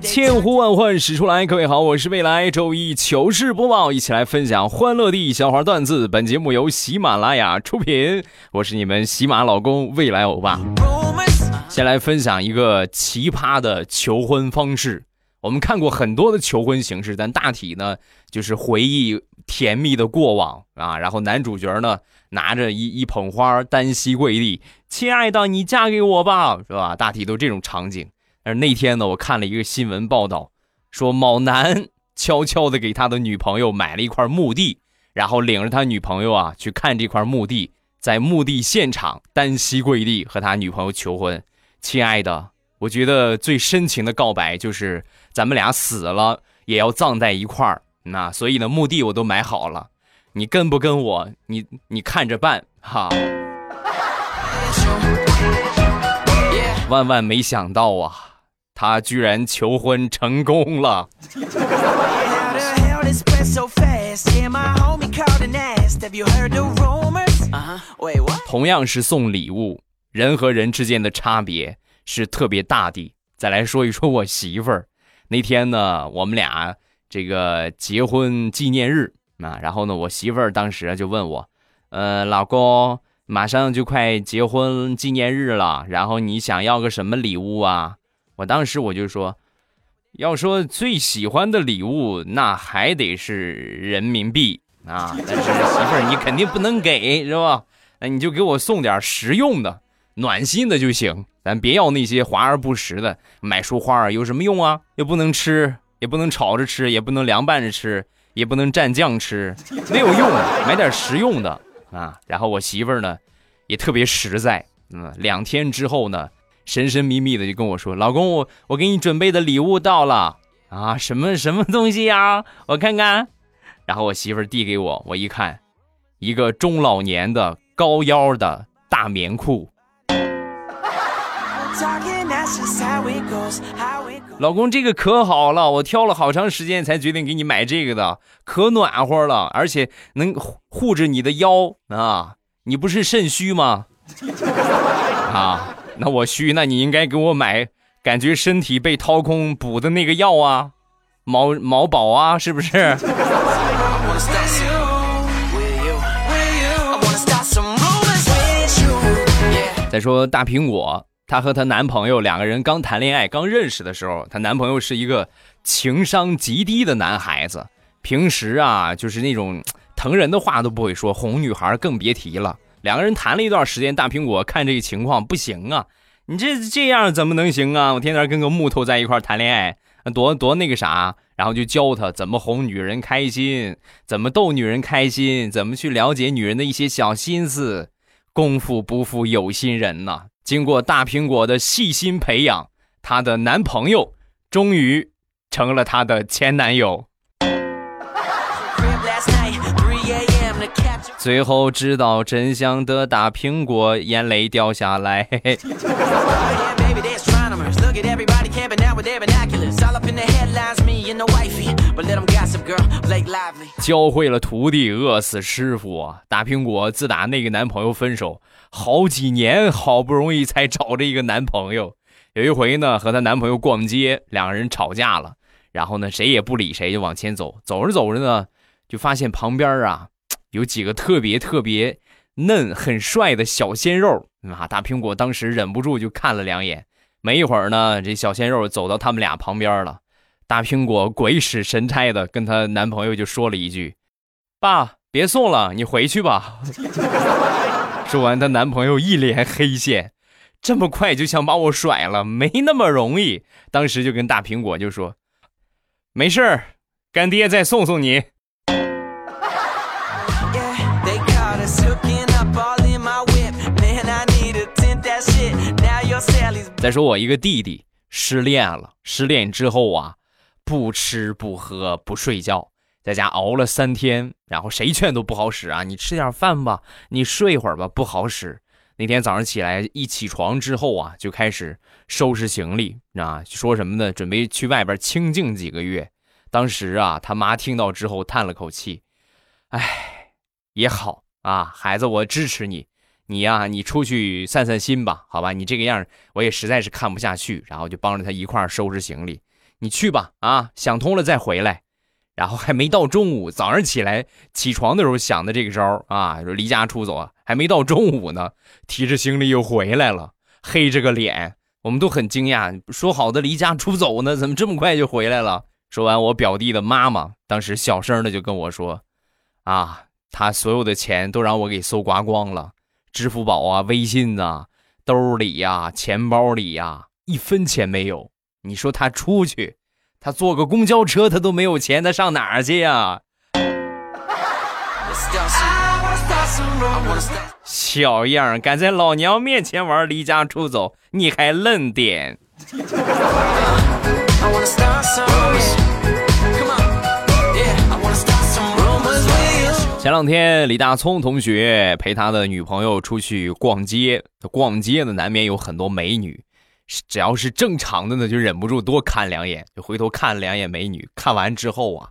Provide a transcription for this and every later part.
千呼万唤始出来，各位好，我是未来周一糗事播报，一起来分享欢乐地笑话段子。本节目由喜马拉雅出品，我是你们喜马老公未来欧巴。先来分享一个奇葩的求婚方式。我们看过很多的求婚形式，但大体呢就是回忆甜蜜的过往啊。然后男主角呢拿着一一捧花，单膝跪地，亲爱的，你嫁给我吧，是吧？大体都这种场景。但是那天呢，我看了一个新闻报道，说某男悄悄的给他的女朋友买了一块墓地，然后领着他女朋友啊去看这块墓地，在墓地现场单膝跪地和他女朋友求婚。亲爱的，我觉得最深情的告白就是咱们俩死了也要葬在一块儿。那所以呢，墓地我都买好了，你跟不跟我？你你看着办哈。万万没想到啊，他居然求婚成功了。How the hell this went so fast? Yeah, my homie called and asked, Have you heard the rumors? Uh huh. Wait, what? 同样是送礼物，人和人之间的差别是特别大的。再来说一说我媳妇儿，那天呢，我们俩这个结婚纪念日啊，然后呢，我媳妇儿当时就问我，呃，老公，马上就快结婚纪念日了，然后你想要个什么礼物啊？我当时我就说，要说最喜欢的礼物，那还得是人民币啊，但是媳妇儿你肯定不能给，是吧？那你就给我送点实用的、暖心的就行，咱别要那些华而不实的。买束花有什么用啊？又不能吃，也不能炒着吃，也不能凉拌着吃，也不能蘸酱吃，没有用。买点实用的啊。然后我媳妇儿呢，也特别实在。嗯，两天之后呢，神神秘秘的就跟我说：“老公，我我给你准备的礼物到了啊，什么什么东西呀？我看看。”然后我媳妇递给我，我一看，一个中老年的高腰的大棉裤。老公，这个可好了，我挑了好长时间才决定给你买这个的，可暖和了，而且能护护着你的腰啊！你不是肾虚吗？啊，那我虚，那你应该给我买，感觉身体被掏空补的那个药啊，毛毛宝啊，是不是.再说大苹果，她和她男朋友两个人刚谈恋爱、刚认识的时候，她男朋友是一个情商极低的男孩子，平时啊就是那种 疼人的话都不会说，哄女孩更别提了。两个人谈了一段时间，大苹果看这个情况不行啊，你这这样怎么能行啊？我天天跟个木头在一块谈恋爱，多多那个啥，然后就教他怎么哄女人开心，怎么逗女人开心，怎么去了解女人的一些小心思。功夫不负有心人呐！经过大苹果的细心培养，她的男朋友终于成了她的前男友。最后知道真相的大苹果眼泪掉下来。教会了徒弟，饿死师傅。大苹果自打那个男朋友分手，好几年好不容易才找着一个男朋友。有一回呢，和她男朋友逛街，两个人吵架了，然后呢，谁也不理谁，就往前走。走着走着呢，就发现旁边啊有几个特别特别嫩、很帅的小鲜肉啊！大苹果当时忍不住就看了两眼。没一会儿呢，这小鲜肉走到他们俩旁边了。大苹果鬼使神差的跟她男朋友就说了一句：“爸，别送了，你回去吧。”说完，她男朋友一脸黑线，这么快就想把我甩了，没那么容易。当时就跟大苹果就说：“没事儿，干爹再送送你。”再说我一个弟弟失恋了，失恋之后啊，不吃不喝不睡觉，在家熬了三天，然后谁劝都不好使啊！你吃点饭吧，你睡会儿吧，不好使。那天早上起来一起床之后啊，就开始收拾行李啊，说什么呢？准备去外边清静几个月。当时啊，他妈听到之后叹了口气：“哎，也好啊，孩子，我支持你。你呀，你出去散散心吧，好吧？你这个样我也实在是看不下去。”然后就帮着他一块收拾行李。你去吧，啊，想通了再回来。然后还没到中午，早上起来起床的时候想的这个招啊，说离家出走啊，还没到中午呢，提着行李又回来了，黑着个脸，我们都很惊讶，说好的离家出走呢，怎么这么快就回来了？说完，我表弟的妈妈当时小声的就跟我说，啊，他所有的钱都让我给搜刮光了，支付宝啊、微信啊、兜里呀、钱包里呀，一分钱没有。你说他出去？他坐个公交车，他都没有钱，他上哪儿去呀？小样，敢在老娘面前玩离家出走，你还愣点？前两天，李大聪同学陪他的女朋友出去逛街，他逛街呢难免有很多美女。只要是正常的呢，就忍不住多看两眼，就回头看两眼美女。看完之后啊，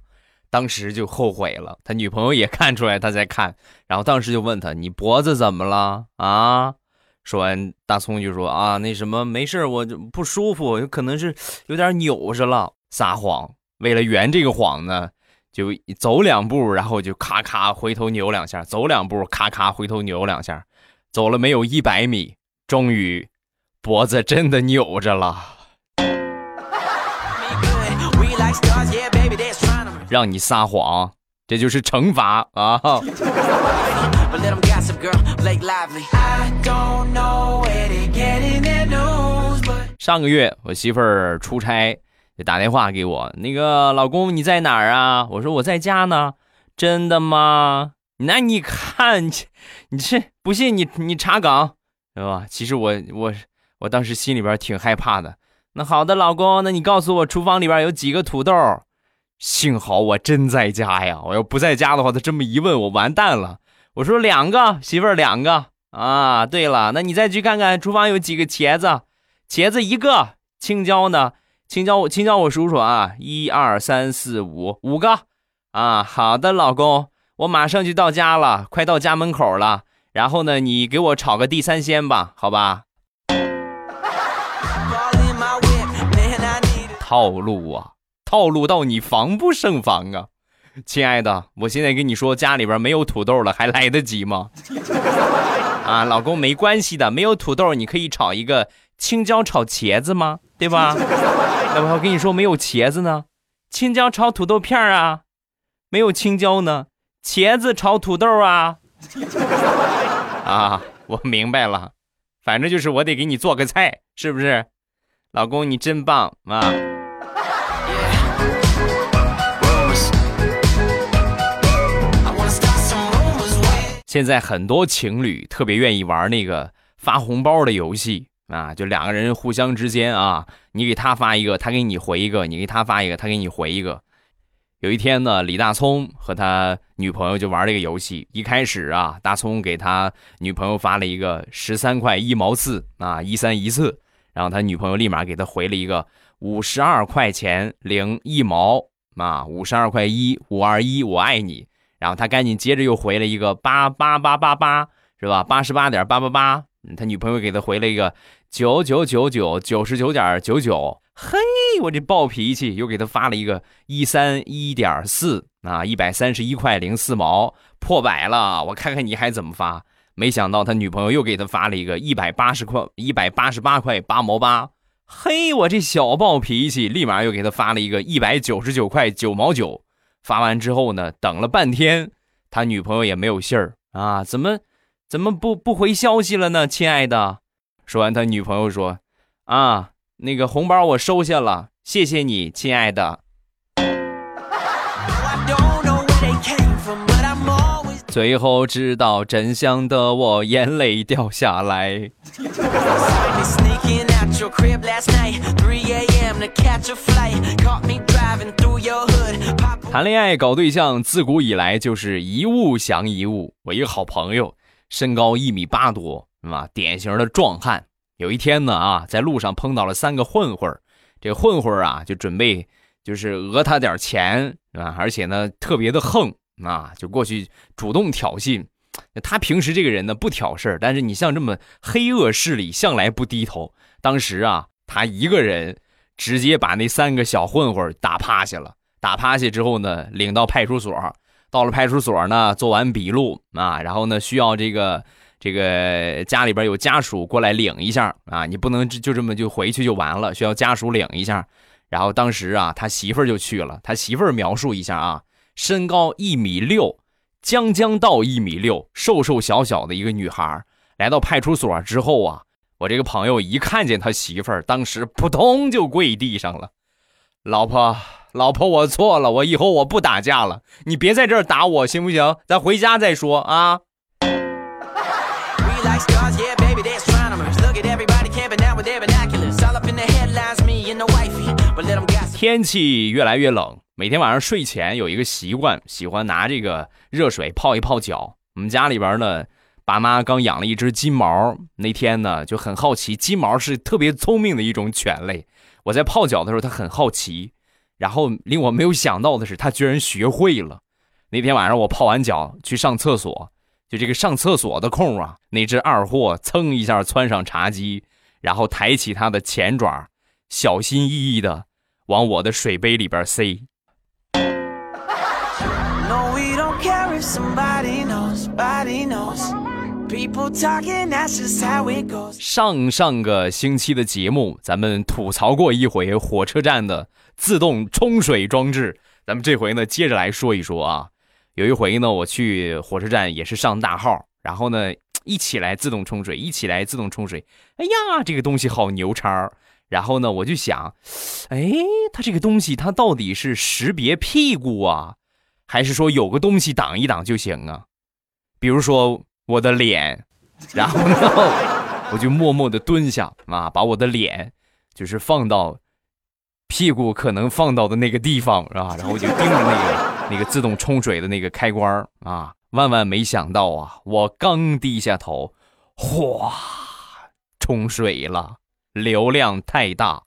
当时就后悔了。他女朋友也看出来他在看，然后当时就问他：“你脖子怎么了啊？”说完，大聪就说：“啊，那什么，没事，我不舒服，可能是有点扭着了。”撒谎，为了圆这个谎呢，就走两步，然后就咔咔回头扭两下，走两步，咔咔回头扭两下，走了没有一百米，终于。脖子真的扭着了，让你撒谎，这就是惩罚啊！上个月我媳妇儿出差，就打电话给我，那个老公你在哪儿啊？我说我在家呢。真的吗？那你看，你这不信你你查岗，对吧？其实我我。我当时心里边挺害怕的。那好的，老公，那你告诉我厨房里边有几个土豆？幸好我真在家呀！我要不在家的话，他这么一问，我完蛋了。我说两个，媳妇儿两个啊。对了，那你再去看看厨房有几个茄子？茄子一个，青椒呢？青椒，青椒我数数啊，一二三四五，五个啊。好的，老公，我马上就到家了，快到家门口了。然后呢，你给我炒个地三鲜吧，好吧？套路啊，套路到你防不胜防啊！亲爱的，我现在跟你说，家里边没有土豆了，还来得及吗？啊，老公没关系的，没有土豆，你可以炒一个青椒炒茄子吗？对吧？那我跟你说，没有茄子呢，青椒炒土豆片啊，没有青椒呢，茄子炒土豆啊。啊，我明白了，反正就是我得给你做个菜，是不是？老公，你真棒啊！现在很多情侣特别愿意玩那个发红包的游戏啊，就两个人互相之间啊，你给他发一个，他给你回一个；你给他发一个，他给你回一个。有一天呢，李大聪和他女朋友就玩这个游戏。一开始啊，大聪给他女朋友发了一个十三块一毛四啊，一三一四，然后他女朋友立马给他回了一个五十二块钱零一毛啊，五十二块一五二一，我爱你。然后他赶紧接着又回了一个八八八八八，是吧？八十八点八八八。他女朋友给他回了一个九九九九九十九点九九。嘿，我这暴脾气又给他发了一个一三一点四啊，一百三十一块零四毛，破百了。我看看你还怎么发？没想到他女朋友又给他发了一个一百八十块一百八十八块八毛八。嘿，我这小暴脾气立马又给他发了一个一百九十九块九毛九。发完之后呢，等了半天，他女朋友也没有信儿啊，怎么怎么不不回消息了呢？亲爱的，说完，他女朋友说：“啊，那个红包我收下了，谢谢你，亲爱的。”最后知道真相的我，眼泪掉下来。谈恋爱搞对象，自古以来就是一物降一物。我一个好朋友，身高一米八多是吧？典型的壮汉。有一天呢啊，在路上碰到了三个混混这混混啊就准备就是讹他点钱啊，而且呢特别的横啊，就过去主动挑衅。他平时这个人呢不挑事，但是你像这么黑恶势力向来不低头。当时啊，他一个人直接把那三个小混混打趴下了。打趴下之后呢，领到派出所。到了派出所呢，做完笔录啊，然后呢需要这个这个家里边有家属过来领一下啊，你不能就这么就回去就完了，需要家属领一下。然后当时啊，他媳妇儿就去了。他媳妇儿描述一下啊，身高一米六。将将到一米六，瘦瘦小小的一个女孩，来到派出所之后啊，我这个朋友一看见他媳妇儿，当时扑通就跪地上了。老婆，老婆，我错了，我以后我不打架了，你别在这儿打我，行不行？咱回家再说啊。天气越来越冷。每天晚上睡前有一个习惯，喜欢拿这个热水泡一泡脚。我们家里边呢，爸妈刚养了一只金毛，那天呢就很好奇，金毛是特别聪明的一种犬类。我在泡脚的时候，它很好奇，然后令我没有想到的是，它居然学会了。那天晚上我泡完脚去上厕所，就这个上厕所的空啊，那只二货蹭一下窜上茶几，然后抬起它的前爪，小心翼翼的往我的水杯里边塞。上上个星期的节目，咱们吐槽过一回火车站的自动冲水装置。咱们这回呢，接着来说一说啊。有一回呢，我去火车站也是上大号，然后呢，一起来自动冲水，一起来自动冲水。哎呀，这个东西好牛叉！然后呢，我就想，哎，它这个东西它到底是识别屁股啊？还是说有个东西挡一挡就行啊，比如说我的脸，然后呢，我就默默的蹲下啊，把我的脸就是放到屁股可能放到的那个地方，啊？然后我就盯着那个那个自动冲水的那个开关啊，万万没想到啊，我刚低下头，哗，冲水了，流量太大，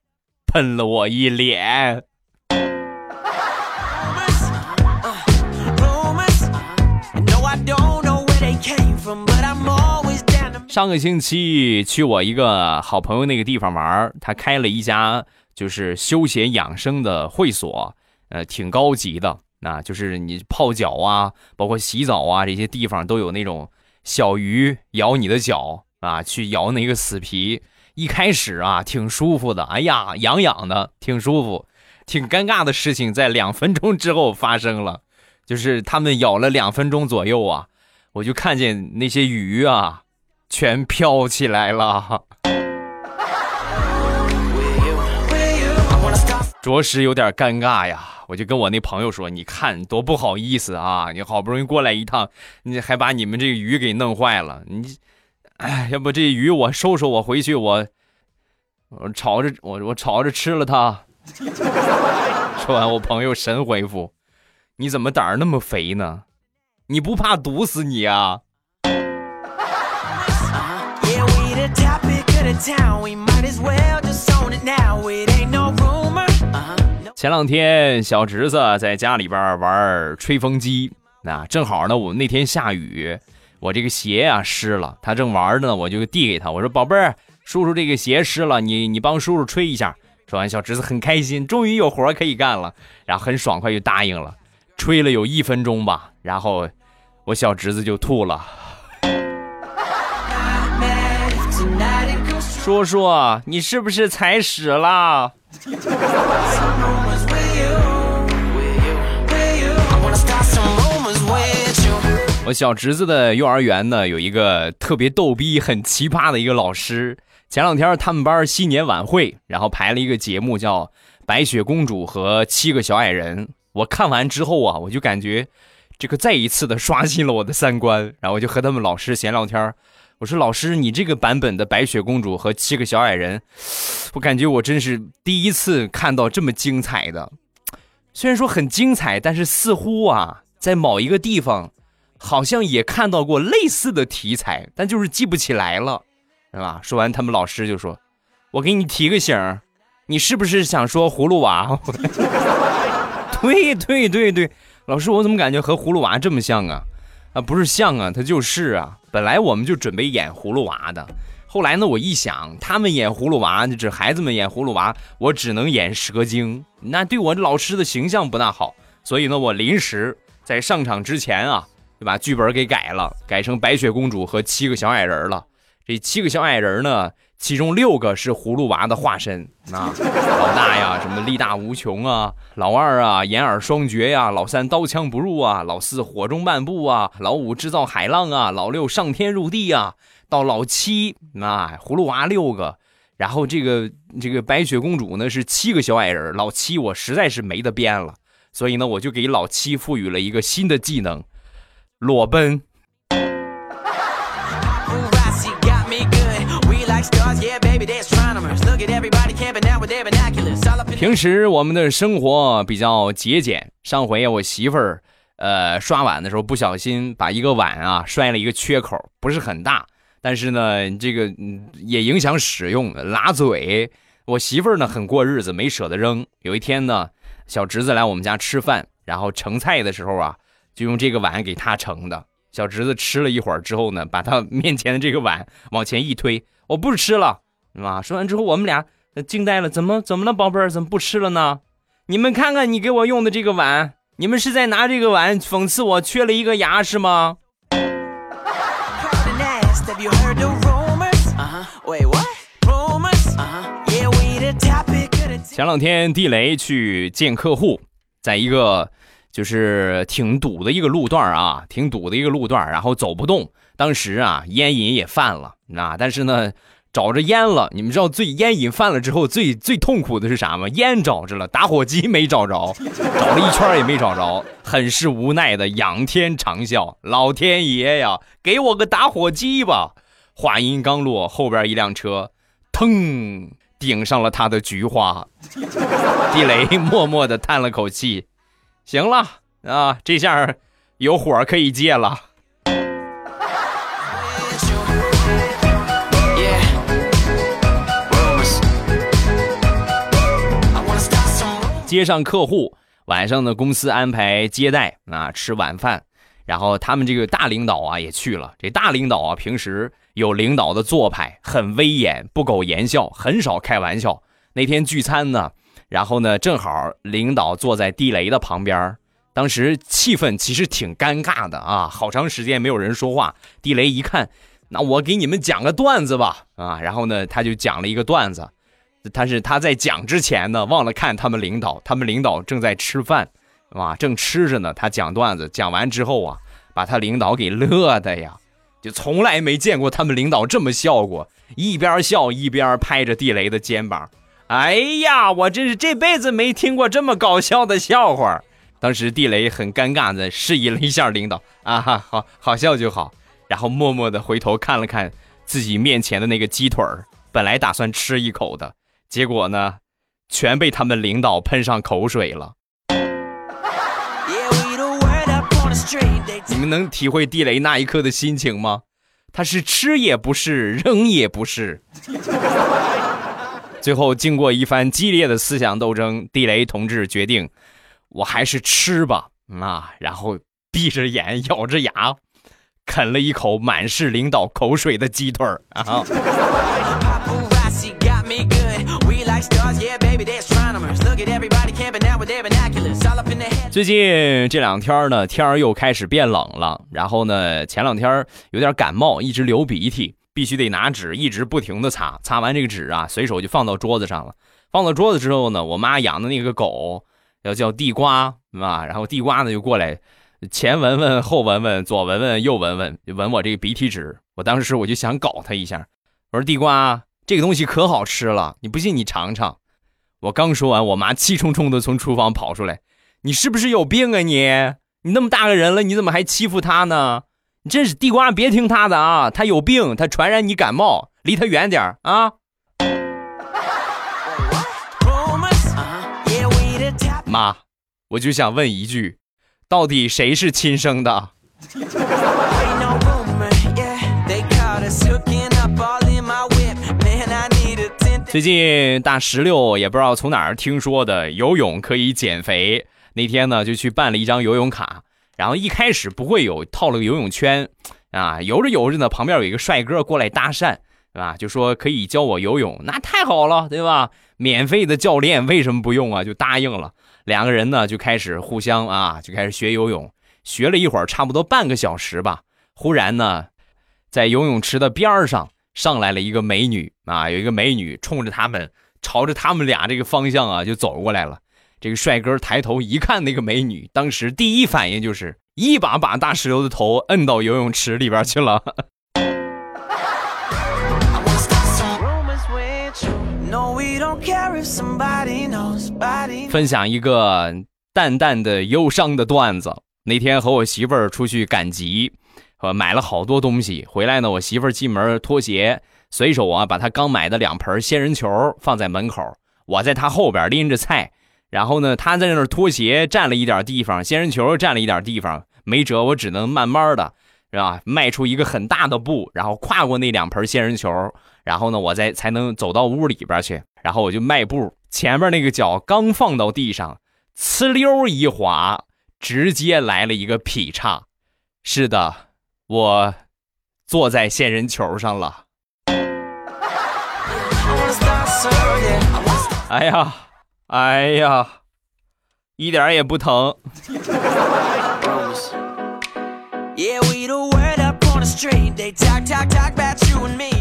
喷了我一脸。上个星期去我一个好朋友那个地方玩，他开了一家就是休闲养生的会所，呃，挺高级的。那就是你泡脚啊，包括洗澡啊，这些地方都有那种小鱼咬你的脚啊，去咬那个死皮。一开始啊，挺舒服的，哎呀，痒痒的，挺舒服。挺尴尬的事情在两分钟之后发生了，就是他们咬了两分钟左右啊，我就看见那些鱼啊。全飘起来了，着实有点尴尬呀！我就跟我那朋友说：“你看多不好意思啊！你好不容易过来一趟，你还把你们这个鱼给弄坏了。你，哎，要不这鱼我收收，我回去我我炒着我我炒着吃了它。”说完，我朋友神回复：“你怎么胆儿那么肥呢？你不怕毒死你啊？”前两天小侄子在家里边玩吹风机，那正好呢，我那天下雨，我这个鞋啊湿了，他正玩呢，我就递给他，我说宝贝儿，叔叔这个鞋湿了，你你帮叔叔吹一下。说完，小侄子很开心，终于有活可以干了，然后很爽快就答应了，吹了有一分钟吧，然后我小侄子就吐了。叔叔，你是不是踩屎了？小侄子的幼儿园呢，有一个特别逗逼、很奇葩的一个老师。前两天他们班新年晚会，然后排了一个节目叫《白雪公主和七个小矮人》。我看完之后啊，我就感觉这个再一次的刷新了我的三观。然后我就和他们老师闲聊天我说老师，你这个版本的白雪公主和七个小矮人，我感觉我真是第一次看到这么精彩的。虽然说很精彩，但是似乎啊，在某一个地方，好像也看到过类似的题材，但就是记不起来了。是吧？说完，他们老师就说：“我给你提个醒，你是不是想说葫芦娃？” 对对对对，老师，我怎么感觉和葫芦娃这么像啊？啊，不是像啊，他就是啊。本来我们就准备演葫芦娃的，后来呢，我一想，他们演葫芦娃，这孩子们演葫芦娃，我只能演蛇精，那对我老师的形象不大好。所以呢，我临时在上场之前啊，就把剧本给改了，改成白雪公主和七个小矮人了。这七个小矮人呢，其中六个是葫芦娃的化身啊，老大呀，什么力大无穷啊，老二啊，眼耳双绝呀，老三刀枪不入啊，老四火中漫步啊，老五制造海浪啊，老六上天入地啊，到老七啊，葫芦娃六个，然后这个这个白雪公主呢是七个小矮人，老七我实在是没得编了，所以呢，我就给老七赋予了一个新的技能，裸奔。平时我们的生活比较节俭。上回我媳妇儿，呃，刷碗的时候不小心把一个碗啊摔了一个缺口，不是很大，但是呢，这个也影响使用，拉嘴。我媳妇儿呢很过日子，没舍得扔。有一天呢，小侄子来我们家吃饭，然后盛菜的时候啊，就用这个碗给他盛的。小侄子吃了一会儿之后呢，把他面前的这个碗往前一推，我不吃了，是吧？说完之后，我们俩惊呆了，怎么怎么了，宝贝儿，怎么不吃了呢？你们看看你给我用的这个碗，你们是在拿这个碗讽刺我缺了一个牙是吗？前两天地雷去见客户，在一个。就是挺堵的一个路段啊，挺堵的一个路段，然后走不动。当时啊，烟瘾也犯了那，但是呢，找着烟了。你们知道最烟瘾犯了之后最最痛苦的是啥吗？烟找着了，打火机没找着，找了一圈也没找着，很是无奈的仰天长啸：“老天爷呀，给我个打火机吧！”话音刚落，后边一辆车，腾顶上了他的菊花。地雷默默的叹了口气。行了啊，这下有火可以借了。接上客户，晚上呢，公司安排接待啊，吃晚饭。然后他们这个大领导啊也去了。这大领导啊，平时有领导的做派，很威严，不苟言笑，很少开玩笑。那天聚餐呢。然后呢，正好领导坐在地雷的旁边，当时气氛其实挺尴尬的啊，好长时间没有人说话。地雷一看，那我给你们讲个段子吧啊，然后呢，他就讲了一个段子，但是他在讲之前呢，忘了看他们领导，他们领导正在吃饭，啊，正吃着呢。他讲段子讲完之后啊，把他领导给乐的呀，就从来没见过他们领导这么笑过，一边笑一边拍着地雷的肩膀。哎呀，我真是这辈子没听过这么搞笑的笑话。当时地雷很尴尬的示意了一下领导，啊哈，好好笑就好。然后默默的回头看了看自己面前的那个鸡腿儿，本来打算吃一口的，结果呢，全被他们领导喷上口水了。你们能体会地雷那一刻的心情吗？他是吃也不是，扔也不是。最后，经过一番激烈的思想斗争，地雷同志决定，我还是吃吧，啊，然后闭着眼，咬着牙，啃了一口满是领导口水的鸡腿儿啊。最近这两天呢，天儿又开始变冷了，然后呢，前两天有点感冒，一直流鼻涕。必须得拿纸一直不停的擦，擦完这个纸啊，随手就放到桌子上了。放到桌子之后呢，我妈养的那个狗要叫地瓜，啊，然后地瓜呢就过来，前闻闻后闻闻，左闻闻右闻闻，闻我这个鼻涕纸。我当时我就想搞它一下，我说地瓜这个东西可好吃了，你不信你尝尝。我刚说完，我妈气冲冲的从厨房跑出来，你是不是有病啊你？你那么大个人了，你怎么还欺负它呢？你真是地瓜，别听他的啊！他有病，他传染你感冒，离他远点啊！妈，我就想问一句，到底谁是亲生的？最近大石榴也不知道从哪儿听说的，游泳可以减肥。那天呢就去办了一张游泳卡，然后一开始不会有套了个游泳圈，啊，游着游着呢，旁边有一个帅哥过来搭讪，对吧？就说可以教我游泳，那太好了，对吧？免费的教练为什么不用啊？就答应了。两个人呢就开始互相啊，就开始学游泳，学了一会儿，差不多半个小时吧。忽然呢，在游泳池的边上。上来了一个美女啊，有一个美女冲着他们，朝着他们俩这个方向啊就走过来了。这个帅哥抬头一看，那个美女，当时第一反应就是一把把大石榴的头摁到游泳池里边去了。分享一个淡淡的忧伤的段子。那天和我媳妇儿出去赶集。呃，买了好多东西回来呢。我媳妇儿进门脱鞋，随手啊把她刚买的两盆仙人球放在门口。我在她后边拎着菜，然后呢，他在那儿脱鞋占了一点地方，仙人球占了一点地方，没辙，我只能慢慢的，是吧？迈出一个很大的步，然后跨过那两盆仙人球，然后呢，我再才能走到屋里边去。然后我就迈步，前面那个脚刚放到地上，呲溜一滑，直接来了一个劈叉。是的。我坐在仙人球上了。哎呀，哎呀，一点也不疼。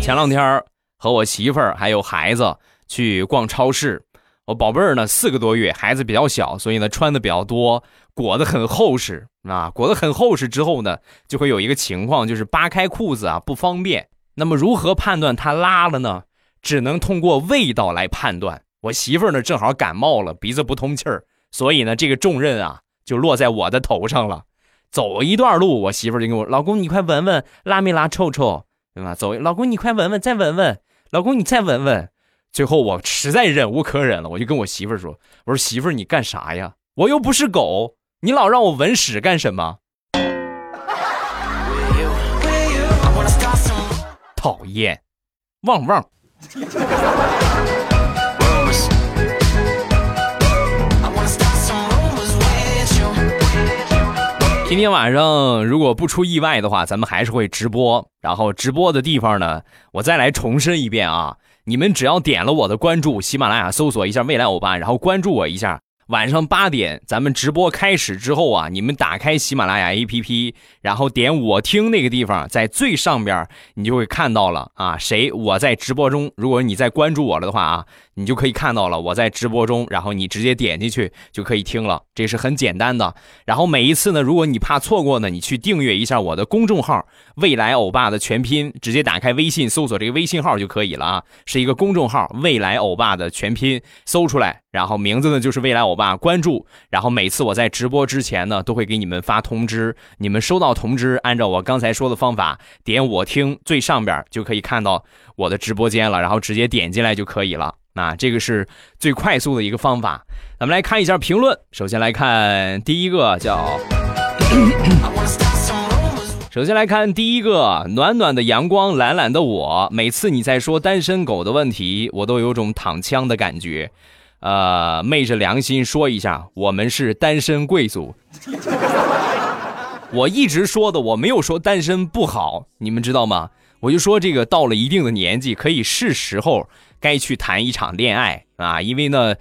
前两天和我媳妇儿还有孩子去逛超市。我宝贝儿呢，四个多月，孩子比较小，所以呢穿的比较多，裹得很厚实啊。裹得很厚实之后呢，就会有一个情况，就是扒开裤子啊不方便。那么如何判断他拉了呢？只能通过味道来判断。我媳妇儿呢正好感冒了，鼻子不通气儿，所以呢这个重任啊就落在我的头上了。走一段路，我媳妇儿就跟我老公：“你快闻闻拉没拉臭臭，对吧？”走，老公你快闻闻，再闻闻，老公你再闻闻。最后我实在忍无可忍了，我就跟我媳妇儿说：“我说媳妇儿，你干啥呀？我又不是狗，你老让我闻屎干什么？讨厌，旺旺。”今天晚上如果不出意外的话，咱们还是会直播。然后直播的地方呢，我再来重申一遍啊。你们只要点了我的关注，喜马拉雅搜索一下未来欧巴，然后关注我一下。晚上八点，咱们直播开始之后啊，你们打开喜马拉雅 APP，然后点我听那个地方，在最上边你就会看到了啊，谁我在直播中。如果你在关注我了的话啊，你就可以看到了我在直播中，然后你直接点进去就可以听了，这是很简单的。然后每一次呢，如果你怕错过呢，你去订阅一下我的公众号“未来欧巴”的全拼，直接打开微信搜索这个微信号就可以了啊，是一个公众号“未来欧巴”的全拼，搜出来。然后名字呢就是未来欧吧，关注。然后每次我在直播之前呢，都会给你们发通知。你们收到通知，按照我刚才说的方法点我听最上边就可以看到我的直播间了，然后直接点进来就可以了。那这个是最快速的一个方法。咱们来看一下评论。首先来看第一个叫，首先来看第一个暖暖的阳光，懒懒的我。每次你在说单身狗的问题，我都有种躺枪的感觉。呃，昧着良心说一下，我们是单身贵族。我一直说的，我没有说单身不好，你们知道吗？我就说这个到了一定的年纪，可以是时候该去谈一场恋爱啊，因为呢，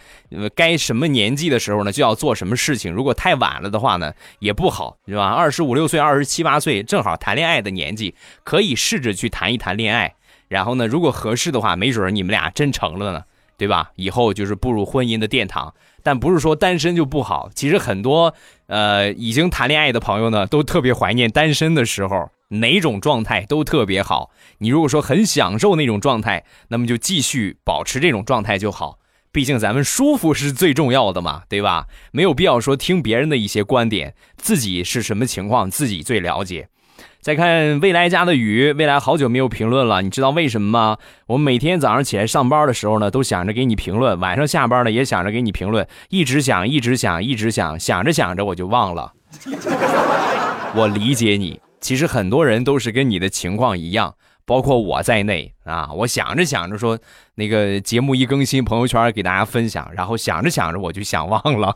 该什么年纪的时候呢，就要做什么事情。如果太晚了的话呢，也不好，是吧？二十五六岁、二十七八岁，正好谈恋爱的年纪，可以试着去谈一谈恋爱。然后呢，如果合适的话，没准你们俩真成了呢。对吧？以后就是步入婚姻的殿堂，但不是说单身就不好。其实很多呃已经谈恋爱的朋友呢，都特别怀念单身的时候，哪种状态都特别好。你如果说很享受那种状态，那么就继续保持这种状态就好。毕竟咱们舒服是最重要的嘛，对吧？没有必要说听别人的一些观点，自己是什么情况自己最了解。再看未来家的雨，未来好久没有评论了，你知道为什么吗？我每天早上起来上班的时候呢，都想着给你评论，晚上下班了也想着给你评论，一直想，一直想，一直想，想着想着我就忘了。我理解你，其实很多人都是跟你的情况一样，包括我在内啊。我想着想着说，那个节目一更新，朋友圈给大家分享，然后想着想着我就想忘了。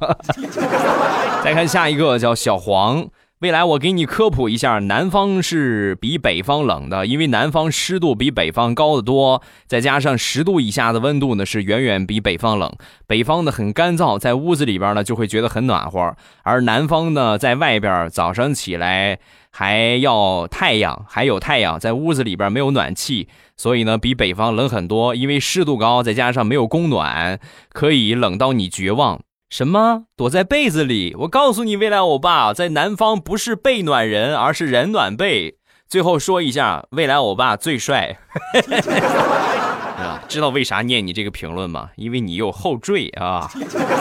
再看下一个叫小黄。未来我给你科普一下，南方是比北方冷的，因为南方湿度比北方高得多，再加上十度以下的温度呢是远远比北方冷。北方呢很干燥，在屋子里边呢就会觉得很暖和，而南方呢在外边早上起来还要太阳，还有太阳，在屋子里边没有暖气，所以呢比北方冷很多。因为湿度高，再加上没有供暖，可以冷到你绝望。什么？躲在被子里？我告诉你，未来欧巴在南方不是被暖人，而是人暖被。最后说一下，未来欧巴最帅，啊，知道为啥念你这个评论吗？因为你有后缀啊，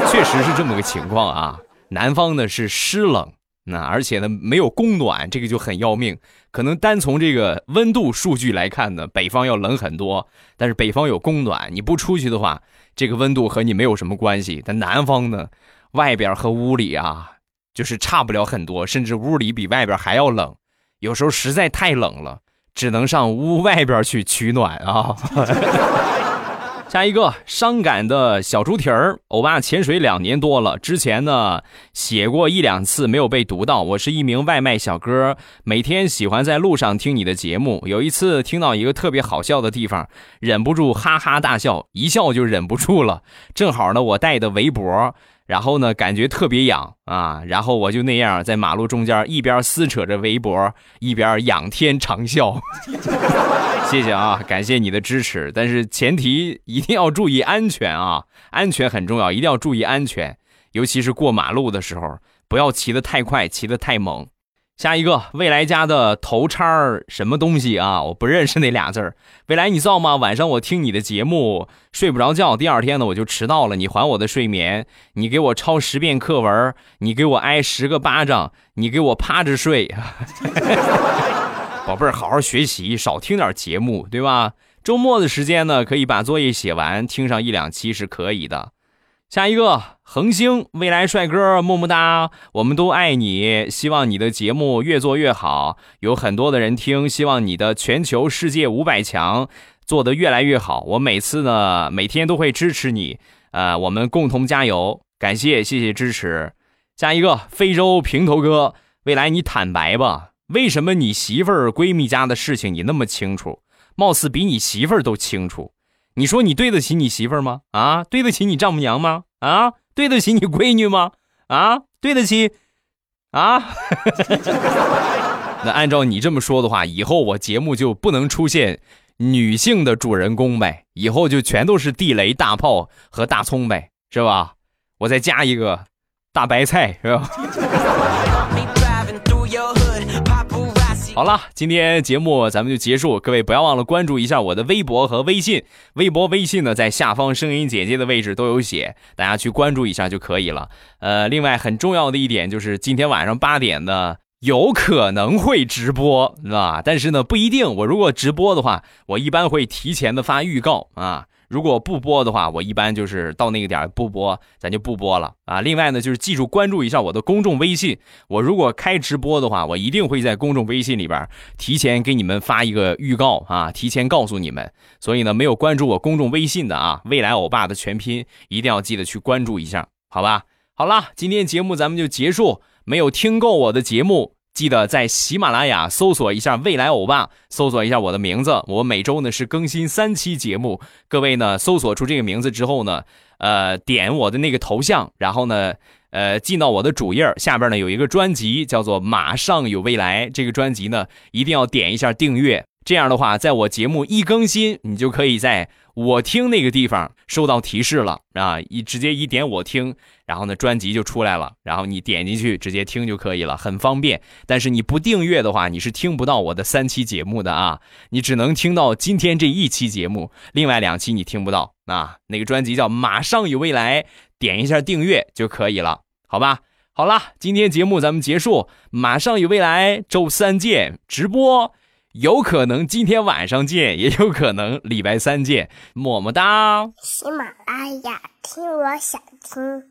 确实是这么个情况啊。南方呢是湿冷，那而且呢没有供暖，这个就很要命。可能单从这个温度数据来看呢，北方要冷很多，但是北方有供暖，你不出去的话。这个温度和你没有什么关系，但南方呢，外边和屋里啊，就是差不了很多，甚至屋里比外边还要冷。有时候实在太冷了，只能上屋外边去取暖啊。下一个伤感的小猪蹄儿，欧巴潜水两年多了，之前呢写过一两次没有被读到。我是一名外卖小哥，每天喜欢在路上听你的节目。有一次听到一个特别好笑的地方，忍不住哈哈大笑，一笑就忍不住了。正好呢，我带的围脖。然后呢，感觉特别痒啊！然后我就那样在马路中间一边撕扯着围脖，一边仰天长啸。谢谢啊，感谢你的支持，但是前提一定要注意安全啊，安全很重要，一定要注意安全，尤其是过马路的时候，不要骑得太快，骑得太猛。下一个未来家的头叉儿什么东西啊？我不认识那俩字儿。未来你造吗？晚上我听你的节目睡不着觉，第二天呢我就迟到了。你还我的睡眠？你给我抄十遍课文？你给我挨十个巴掌？你给我趴着睡？宝贝儿，好好学习，少听点节目，对吧？周末的时间呢，可以把作业写完，听上一两期是可以的。下一个恒星未来帅哥么么哒，我们都爱你，希望你的节目越做越好，有很多的人听，希望你的全球世界五百强做得越来越好。我每次呢，每天都会支持你，呃，我们共同加油，感谢谢谢支持。下一个非洲平头哥，未来你坦白吧，为什么你媳妇儿闺蜜家的事情你那么清楚，貌似比你媳妇儿都清楚？你说你对得起你媳妇儿吗？啊，对得起你丈母娘吗？啊，对得起你闺女吗？啊，对得起？啊？那按照你这么说的话，以后我节目就不能出现女性的主人公呗？以后就全都是地雷、大炮和大葱呗，是吧？我再加一个大白菜，是吧？好了，今天节目咱们就结束。各位不要忘了关注一下我的微博和微信，微博、微信呢在下方声音简介的位置都有写，大家去关注一下就可以了。呃，另外很重要的一点就是今天晚上八点呢有可能会直播，是吧？但是呢不一定，我如果直播的话，我一般会提前的发预告啊。如果不播的话，我一般就是到那个点不播，咱就不播了啊。另外呢，就是记住关注一下我的公众微信。我如果开直播的话，我一定会在公众微信里边提前给你们发一个预告啊，提前告诉你们。所以呢，没有关注我公众微信的啊，未来欧巴的全拼一定要记得去关注一下，好吧？好了，今天节目咱们就结束。没有听够我的节目。记得在喜马拉雅搜索一下“未来欧巴”，搜索一下我的名字。我每周呢是更新三期节目。各位呢，搜索出这个名字之后呢，呃，点我的那个头像，然后呢，呃，进到我的主页下边呢有一个专辑叫做《马上有未来》。这个专辑呢一定要点一下订阅。这样的话，在我节目一更新，你就可以在我听那个地方收到提示了啊！一直接一点我听，然后呢，专辑就出来了，然后你点进去直接听就可以了，很方便。但是你不订阅的话，你是听不到我的三期节目的啊！你只能听到今天这一期节目，另外两期你听不到啊。那个专辑叫《马上有未来》，点一下订阅就可以了，好吧？好了，今天节目咱们结束，马上有未来，周三见，直播。有可能今天晚上见，也有可能礼拜三见，么么哒。喜马拉雅听，我想听。